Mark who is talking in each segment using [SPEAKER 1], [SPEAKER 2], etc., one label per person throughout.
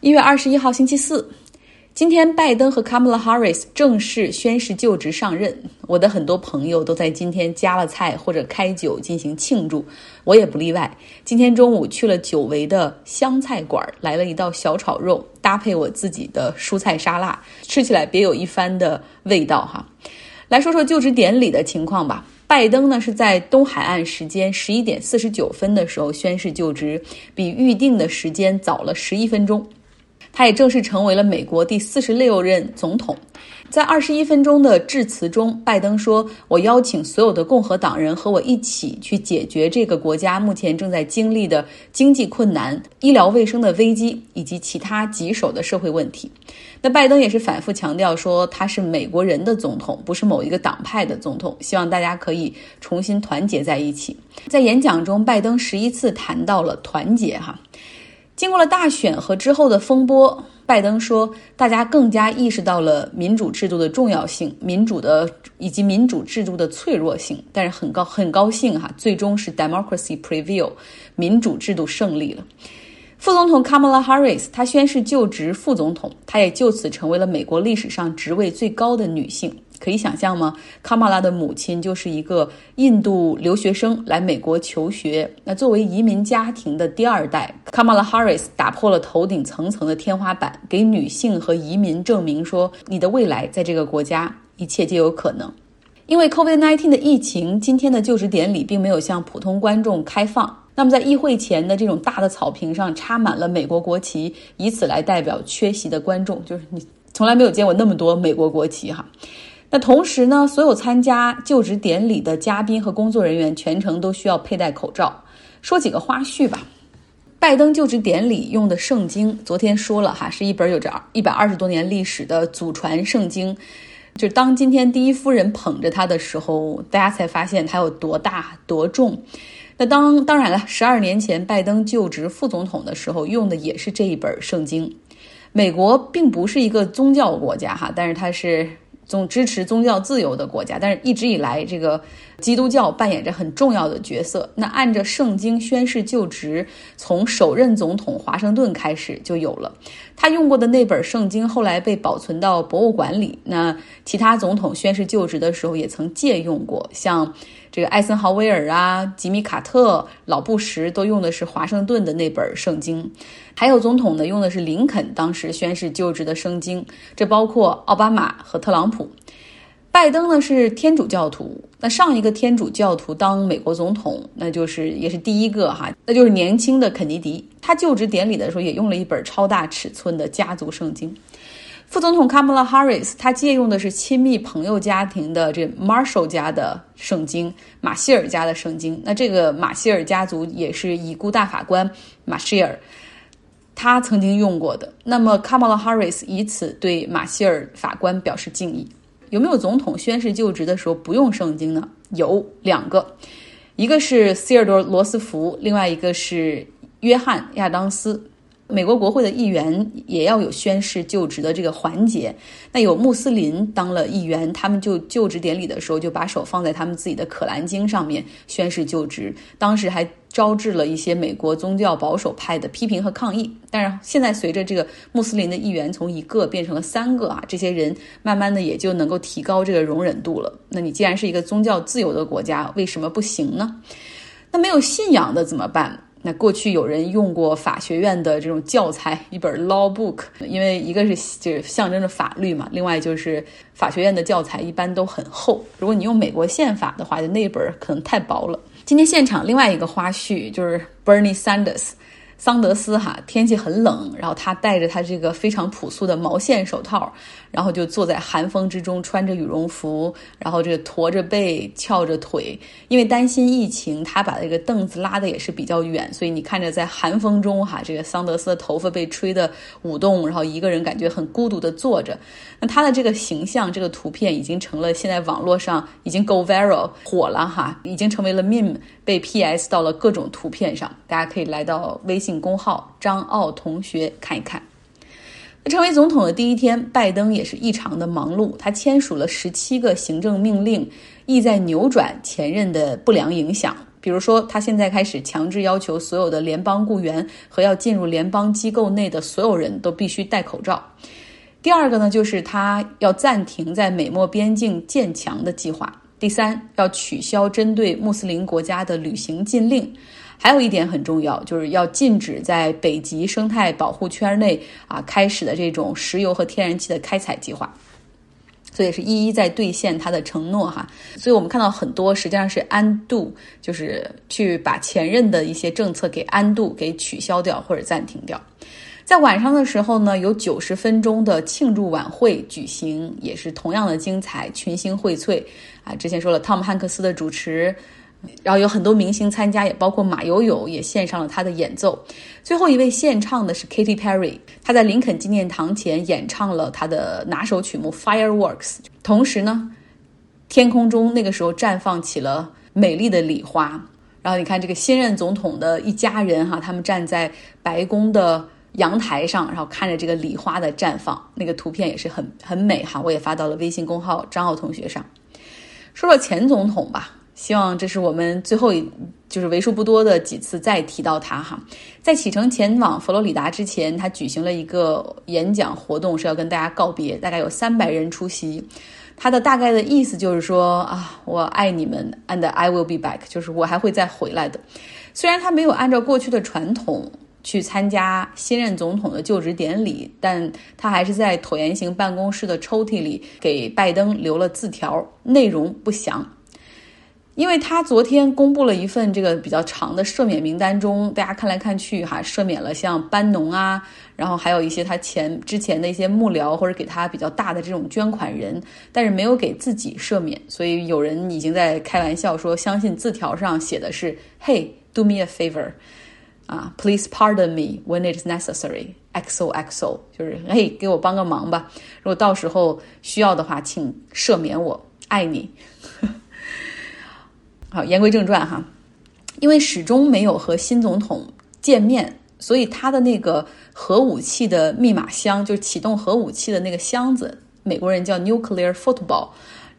[SPEAKER 1] 一月二十一号，星期四，今天拜登和 Kamala Harris 正式宣誓就职上任。我的很多朋友都在今天加了菜或者开酒进行庆祝，我也不例外。今天中午去了久违的湘菜馆，来了一道小炒肉，搭配我自己的蔬菜沙拉，吃起来别有一番的味道哈。来说说就职典礼的情况吧。拜登呢是在东海岸时间十一点四十九分的时候宣誓就职，比预定的时间早了十一分钟。他也正式成为了美国第四十六任总统。在二十一分钟的致辞中，拜登说：“我邀请所有的共和党人和我一起去解决这个国家目前正在经历的经济困难、医疗卫生的危机以及其他棘手的社会问题。”那拜登也是反复强调说，他是美国人的总统，不是某一个党派的总统。希望大家可以重新团结在一起。在演讲中，拜登十一次谈到了团结，哈。经过了大选和之后的风波，拜登说，大家更加意识到了民主制度的重要性，民主的以及民主制度的脆弱性。但是很高很高兴哈，最终是 democracy prevail，民主制度胜利了。副总统 Kamala Harris 她宣誓就职副总统，她也就此成为了美国历史上职位最高的女性。可以想象吗？卡马拉的母亲就是一个印度留学生来美国求学。那作为移民家庭的第二代，卡马拉哈里斯打破了头顶层层的天花板，给女性和移民证明说，你的未来在这个国家，一切皆有可能。因为 COVID-19 的疫情，今天的就职典礼并没有向普通观众开放。那么在议会前的这种大的草坪上插满了美国国旗，以此来代表缺席的观众。就是你从来没有见过那么多美国国旗哈。那同时呢，所有参加就职典礼的嘉宾和工作人员全程都需要佩戴口罩。说几个花絮吧。拜登就职典礼用的圣经，昨天说了哈，是一本有着一百二十多年历史的祖传圣经。就当今天第一夫人捧着它的时候，大家才发现它有多大多重。那当当然了，十二年前拜登就职副总统的时候用的也是这一本圣经。美国并不是一个宗教国家哈，但是它是。总支持宗教自由的国家，但是一直以来，这个基督教扮演着很重要的角色。那按着圣经宣誓就职，从首任总统华盛顿开始就有了。他用过的那本圣经后来被保存到博物馆里。那其他总统宣誓就职的时候也曾借用过，像这个艾森豪威尔啊、吉米卡特、老布什都用的是华盛顿的那本圣经。还有总统呢，用的是林肯当时宣誓就职的圣经，这包括奥巴马和特朗普。拜登呢是天主教徒，那上一个天主教徒当美国总统，那就是也是第一个哈，那就是年轻的肯尼迪。他就职典礼的时候也用了一本超大尺寸的家族圣经。副总统卡马拉哈里斯他借用的是亲密朋友家庭的这 Marshall 家的圣经，马歇尔家的圣经。那这个马歇尔家族也是已故大法官马歇尔。他曾经用过的，那么 Kamala Harris 以此对马歇尔法官表示敬意。有没有总统宣誓就职的时候不用圣经呢？有两个，一个是希尔多罗斯福，另外一个是约翰亚当斯。美国国会的议员也要有宣誓就职的这个环节。那有穆斯林当了议员，他们就就职典礼的时候就把手放在他们自己的可兰经上面宣誓就职。当时还招致了一些美国宗教保守派的批评和抗议。但是现在随着这个穆斯林的议员从一个变成了三个啊，这些人慢慢的也就能够提高这个容忍度了。那你既然是一个宗教自由的国家，为什么不行呢？那没有信仰的怎么办？那过去有人用过法学院的这种教材，一本 law book，因为一个是就是象征着法律嘛，另外就是法学院的教材一般都很厚。如果你用美国宪法的话，就那本可能太薄了。今天现场另外一个花絮就是 Bernie Sanders。桑德斯哈，天气很冷，然后他戴着他这个非常朴素的毛线手套，然后就坐在寒风之中，穿着羽绒服，然后这个驼着背，翘着腿，因为担心疫情，他把这个凳子拉的也是比较远，所以你看着在寒风中哈，这个桑德斯的头发被吹得舞动，然后一个人感觉很孤独的坐着。那他的这个形象，这个图片已经成了现在网络上已经 go viral 火了哈，已经成为了 meme，被 PS 到了各种图片上，大家可以来到微信。公号张奥同学看一看。那成为总统的第一天，拜登也是异常的忙碌。他签署了十七个行政命令，意在扭转前任的不良影响，比如说，他现在开始强制要求所有的联邦雇员和要进入联邦机构内的所有人都必须戴口罩。第二个呢，就是他要暂停在美墨边境建墙的计划。第三，要取消针对穆斯林国家的旅行禁令。还有一点很重要，就是要禁止在北极生态保护圈内啊开始的这种石油和天然气的开采计划。所以是一一在兑现他的承诺哈。所以我们看到很多实际上是安度就是去把前任的一些政策给安度给取消掉或者暂停掉。在晚上的时候呢，有九十分钟的庆祝晚会举行，也是同样的精彩，群星荟萃啊。之前说了，汤姆汉克斯的主持。然后有很多明星参加，也包括马友友也献上了他的演奏。最后一位献唱的是 Katy Perry，他在林肯纪念堂前演唱了他的拿手曲目《Fireworks》。同时呢，天空中那个时候绽放起了美丽的礼花。然后你看这个新任总统的一家人哈，他们站在白宫的阳台上，然后看着这个礼花的绽放，那个图片也是很很美哈。我也发到了微信公号张奥同学上。说说前总统吧。希望这是我们最后一，就是为数不多的几次再提到他哈。在启程前往佛罗里达之前，他举行了一个演讲活动，是要跟大家告别，大概有三百人出席。他的大概的意思就是说啊，我爱你们，and I will be back，就是我还会再回来的。虽然他没有按照过去的传统去参加新任总统的就职典礼，但他还是在椭圆形办公室的抽屉里给拜登留了字条，内容不详。因为他昨天公布了一份这个比较长的赦免名单中，大家看来看去哈，赦免了像班农啊，然后还有一些他前之前的一些幕僚或者给他比较大的这种捐款人，但是没有给自己赦免，所以有人已经在开玩笑说，相信字条上写的是 “Hey, do me a favor，啊，please pardon me when it is necessary, XOXO，就是嘿，给我帮个忙吧，如果到时候需要的话，请赦免我，爱你。”好，言归正传哈，因为始终没有和新总统见面，所以他的那个核武器的密码箱，就是启动核武器的那个箱子，美国人叫 nuclear football，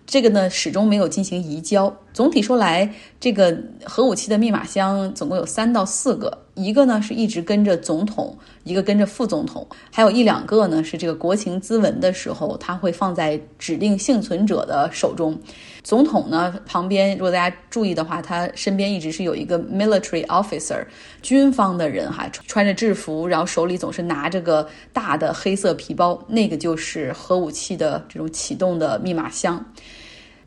[SPEAKER 1] 这个呢始终没有进行移交。总体说来，这个核武器的密码箱总共有三到四个，一个呢是一直跟着总统。一个跟着副总统，还有一两个呢，是这个国情咨文的时候，他会放在指定幸存者的手中。总统呢旁边，如果大家注意的话，他身边一直是有一个 military officer，军方的人哈，穿着制服，然后手里总是拿着个大的黑色皮包，那个就是核武器的这种启动的密码箱。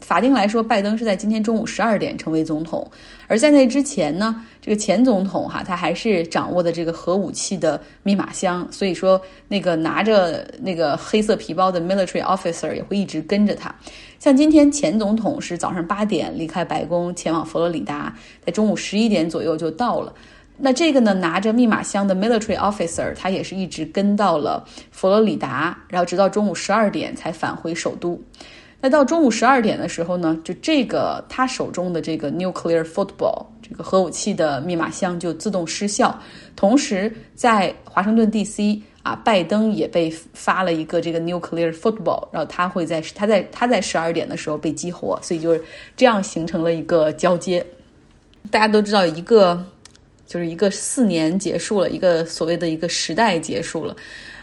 [SPEAKER 1] 法定来说，拜登是在今天中午十二点成为总统，而在那之前呢，这个前总统哈，他还是掌握的这个核武器的密码箱，所以说那个拿着那个黑色皮包的 military officer 也会一直跟着他。像今天前总统是早上八点离开白宫前往佛罗里达，在中午十一点左右就到了。那这个呢，拿着密码箱的 military officer 他也是一直跟到了佛罗里达，然后直到中午十二点才返回首都。那到中午十二点的时候呢，就这个他手中的这个 nuclear football 这个核武器的密码箱就自动失效。同时，在华盛顿 D.C. 啊，拜登也被发了一个这个 nuclear football，然后他会在他在他在十二点的时候被激活，所以就是这样形成了一个交接。大家都知道，一个就是一个四年结束了，一个所谓的一个时代结束了。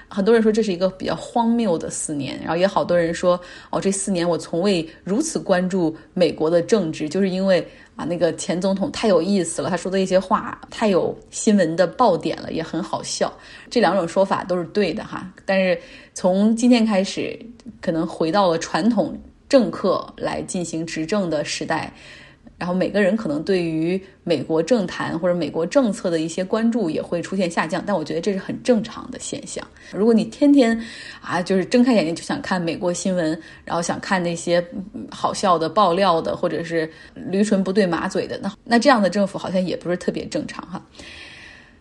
[SPEAKER 1] 很多人说这是一个比较荒谬的四年，然后也好多人说，哦，这四年我从未如此关注美国的政治，就是因为啊，那个前总统太有意思了，他说的一些话太有新闻的爆点了，也很好笑。这两种说法都是对的哈，但是从今天开始，可能回到了传统政客来进行执政的时代。然后每个人可能对于美国政坛或者美国政策的一些关注也会出现下降，但我觉得这是很正常的现象。如果你天天啊就是睁开眼睛就想看美国新闻，然后想看那些好笑的爆料的或者是驴唇不对马嘴的，那 那这样的政府好像也不是特别正常哈。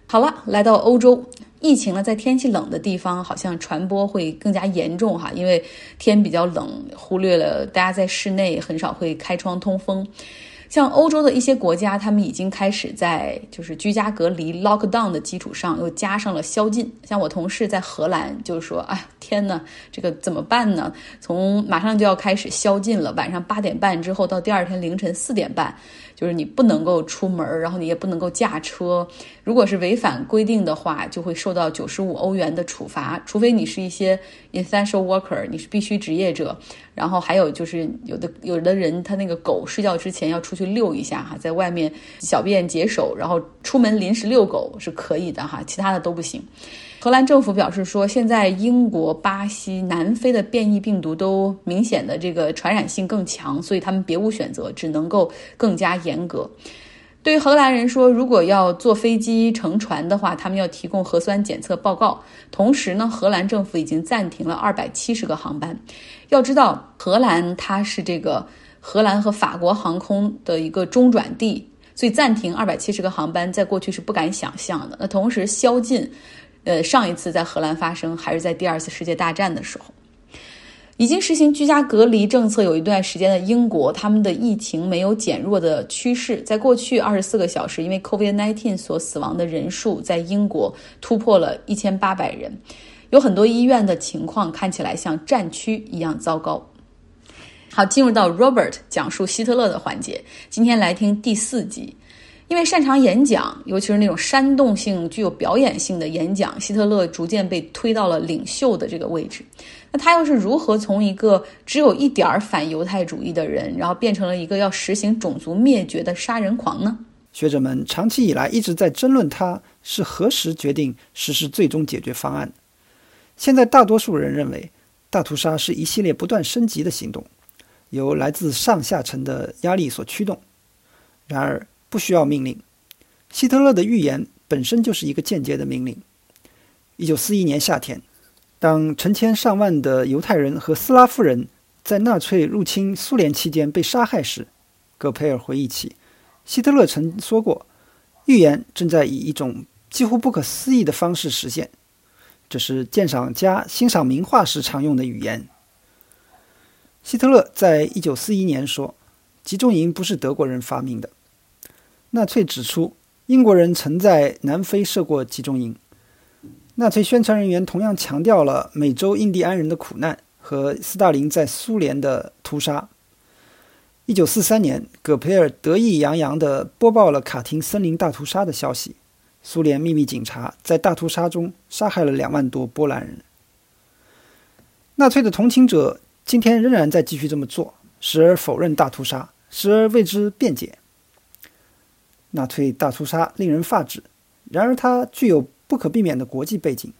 [SPEAKER 1] 好了，来到欧洲，疫情呢在天气冷的地方好像传播会更加严重哈，因为天比较冷，忽略了大家在室内很少会开窗通风。像欧洲的一些国家，他们已经开始在就是居家隔离 （lockdown） 的基础上，又加上了宵禁。像我同事在荷兰，就是说，哎，天呐，这个怎么办呢？从马上就要开始宵禁了，晚上八点半之后到第二天凌晨四点半。就是你不能够出门，然后你也不能够驾车。如果是违反规定的话，就会受到九十五欧元的处罚。除非你是一些 essential worker，你是必须职业者。然后还有就是有的有的人他那个狗睡觉之前要出去遛一下哈，在外面小便解手，然后出门临时遛狗是可以的哈，其他的都不行。荷兰政府表示说，现在英国、巴西、南非的变异病毒都明显的这个传染性更强，所以他们别无选择，只能够更加严格。对于荷兰人说，如果要坐飞机、乘船的话，他们要提供核酸检测报告。同时呢，荷兰政府已经暂停了二百七十个航班。要知道，荷兰它是这个荷兰和法国航空的一个中转地，所以暂停二百七十个航班，在过去是不敢想象的。那同时宵禁。呃，上一次在荷兰发生还是在第二次世界大战的时候，已经实行居家隔离政策有一段时间的英国，他们的疫情没有减弱的趋势。在过去二十四个小时，因为 COVID-19 所死亡的人数在英国突破了一千八百人，有很多医院的情况看起来像战区一样糟糕。好，进入到 Robert 讲述希特勒的环节，今天来听第四集。因为擅长演讲，尤其是那种煽动性、具有表演性的演讲，希特勒逐渐被推到了领袖的这个位置。那他又是如何从一个只有一点儿反犹太主义的人，然后变成了一个要实行种族灭绝的杀人狂呢？
[SPEAKER 2] 学者们长期以来一直在争论他是何时决定实施最终解决方案。现在大多数人认为，大屠杀是一系列不断升级的行动，由来自上下层的压力所驱动。然而，不需要命令，希特勒的预言本身就是一个间接的命令。一九四一年夏天，当成千上万的犹太人和斯拉夫人在纳粹入侵苏联期间被杀害时，戈培尔回忆起，希特勒曾说过，预言正在以一种几乎不可思议的方式实现。这是鉴赏家欣赏名画时常用的语言。希特勒在一九四一年说：“集中营不是德国人发明的。”纳粹指出，英国人曾在南非设过集中营。纳粹宣传人员同样强调了美洲印第安人的苦难和斯大林在苏联的屠杀。一九四三年，葛培尔得意洋洋地播报了卡廷森林大屠杀的消息：苏联秘密警察在大屠杀中杀害了两万多波兰人。纳粹的同情者今天仍然在继续这么做，时而否认大屠杀，时而为之辩解。纳粹大屠杀令人发指，然而它具有不可避免的国际背景。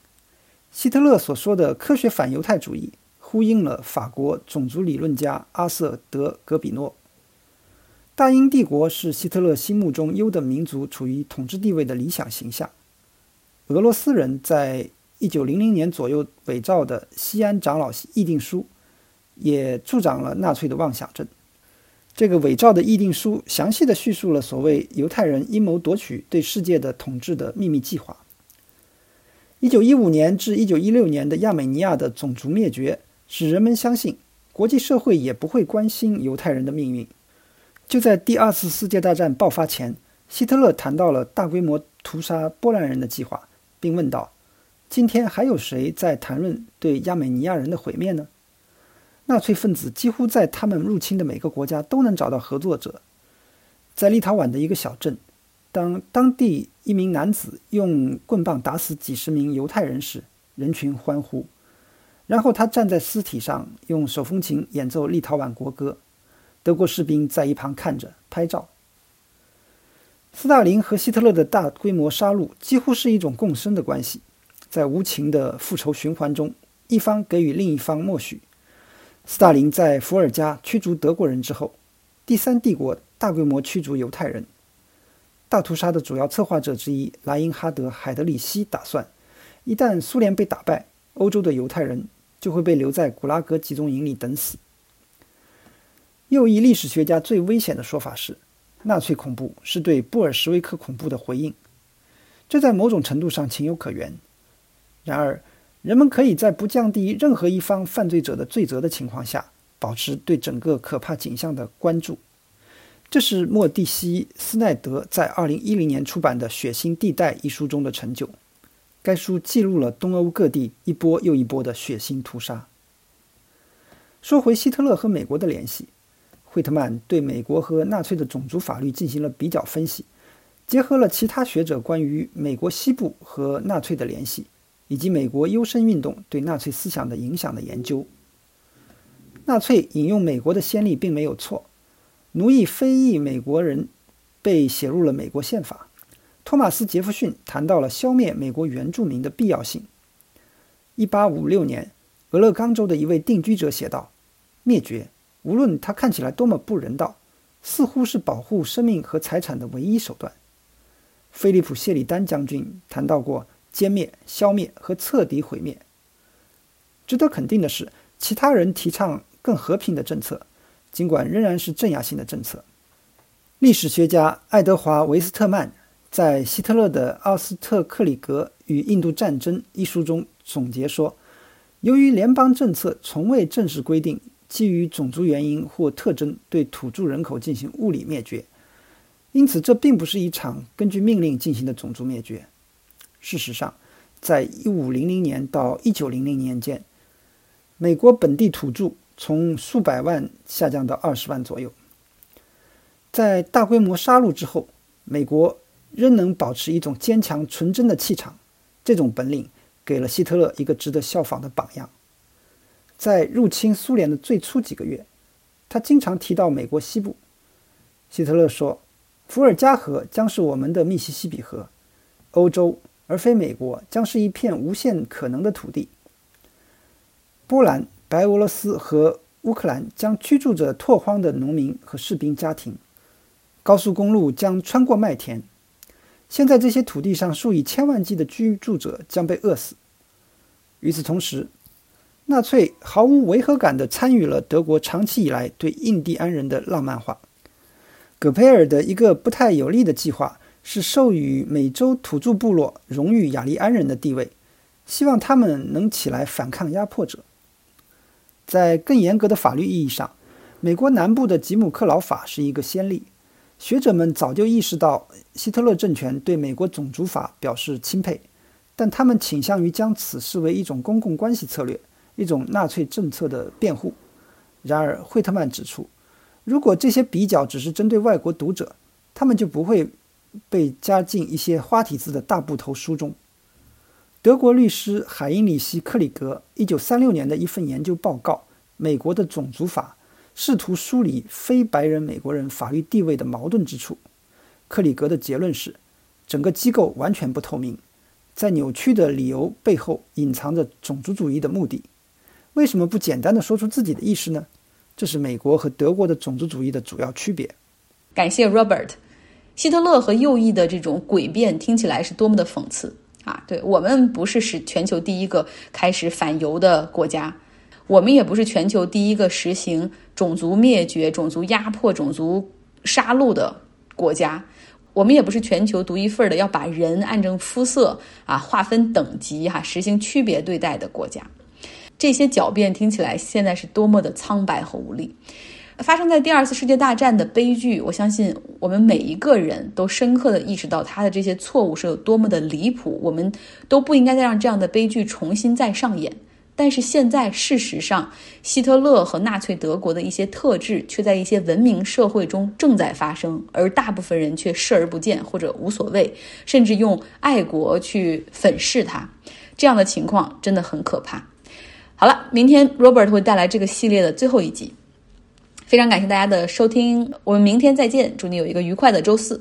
[SPEAKER 2] 希特勒所说的科学反犹太主义，呼应了法国种族理论家阿瑟·德·格比诺。大英帝国是希特勒心目中优等民族处于统治地位的理想形象。俄罗斯人在一九零零年左右伪造的西安长老议定书，也助长了纳粹的妄想症。这个伪造的议定书详细的叙述了所谓犹太人阴谋夺取对世界的统治的秘密计划。一九一五年至一九一六年的亚美尼亚的种族灭绝，使人们相信国际社会也不会关心犹太人的命运。就在第二次世界大战爆发前，希特勒谈到了大规模屠杀波兰人的计划，并问道：“今天还有谁在谈论对亚美尼亚人的毁灭呢？”纳粹分子几乎在他们入侵的每个国家都能找到合作者。在立陶宛的一个小镇，当当地一名男子用棍棒打死几十名犹太人时，人群欢呼。然后他站在尸体上，用手风琴演奏立陶宛国歌。德国士兵在一旁看着拍照。斯大林和希特勒的大规模杀戮几乎是一种共生的关系，在无情的复仇循环中，一方给予另一方默许。斯大林在伏尔加驱逐德国人之后，第三帝国大规模驱逐犹太人。大屠杀的主要策划者之一莱因哈德·海德里希打算，一旦苏联被打败，欧洲的犹太人就会被留在古拉格集中营里等死。右翼历史学家最危险的说法是，纳粹恐怖是对布尔什维克恐怖的回应，这在某种程度上情有可原。然而，人们可以在不降低任何一方犯罪者的罪责的情况下，保持对整个可怕景象的关注。这是莫蒂西斯奈德在2010年出版的《血腥地带》一书中的成就。该书记录了东欧各地一波又一波的血腥屠杀。说回希特勒和美国的联系，惠特曼对美国和纳粹的种族法律进行了比较分析，结合了其他学者关于美国西部和纳粹的联系，以及美国优生运动对纳粹思想的影响的研究。纳粹引用美国的先例并没有错，奴役非裔美国人被写入了美国宪法。托马斯·杰弗逊谈到了消灭美国原住民的必要性。1856年，俄勒冈州的一位定居者写道：“灭绝，无论它看起来多么不人道，似乎是保护生命和财产的唯一手段。”菲利普·谢里丹将军谈到过歼灭、消灭和彻底毁灭。值得肯定的是，其他人提倡。更和平的政策，尽管仍然是镇压性的政策。历史学家爱德华·维斯特曼在《希特勒的奥斯特克里格与印度战争》一书中总结说：“由于联邦政策从未正式规定基于种族原因或特征对土著人口进行物理灭绝，因此这并不是一场根据命令进行的种族灭绝。事实上，在1500年到1900年间，美国本地土著。”从数百万下降到二十万左右。在大规模杀戮之后，美国仍能保持一种坚强纯真的气场，这种本领给了希特勒一个值得效仿的榜样。在入侵苏联的最初几个月，他经常提到美国西部。希特勒说：“伏尔加河将是我们的密西西比河，欧洲而非美国将是一片无限可能的土地。”波兰。白俄罗斯和乌克兰将居住着拓荒的农民和士兵家庭，高速公路将穿过麦田。现在这些土地上数以千万计的居住者将被饿死。与此同时，纳粹毫无违和感地参与了德国长期以来对印第安人的浪漫化。葛培尔的一个不太有利的计划是授予美洲土著部落荣誉雅利安人的地位，希望他们能起来反抗压迫者。在更严格的法律意义上，美国南部的吉姆克劳法是一个先例。学者们早就意识到希特勒政权对美国种族法表示钦佩，但他们倾向于将此视为一种公共关系策略，一种纳粹政策的辩护。然而，惠特曼指出，如果这些比较只是针对外国读者，他们就不会被加进一些花体字的大部头书中。德国律师海因里希·克里格1936年的一份研究报告《美国的种族法》试图梳理非白人美国人法律地位的矛盾之处。克里格的结论是，整个机构完全不透明，在扭曲的理由背后隐藏着种族主义的目的。为什么不简单的说出自己的意思呢？这是美国和德国的种族主义的主要区别。
[SPEAKER 1] 感谢 Robert。希特勒和右翼的这种诡辩听起来是多么的讽刺。啊，对我们不是是全球第一个开始反犹的国家，我们也不是全球第一个实行种族灭绝、种族压迫、种族杀戮的国家，我们也不是全球独一份的要把人按照肤色啊划分等级哈实行区别对待的国家。这些狡辩听起来现在是多么的苍白和无力。发生在第二次世界大战的悲剧，我相信我们每一个人都深刻的意识到他的这些错误是有多么的离谱，我们都不应该再让这样的悲剧重新再上演。但是现在，事实上，希特勒和纳粹德国的一些特质却在一些文明社会中正在发生，而大部分人却视而不见或者无所谓，甚至用爱国去粉饰它。这样的情况真的很可怕。好了，明天 Robert 会带来这个系列的最后一集。非常感谢大家的收听，我们明天再见，祝你有一个愉快的周四。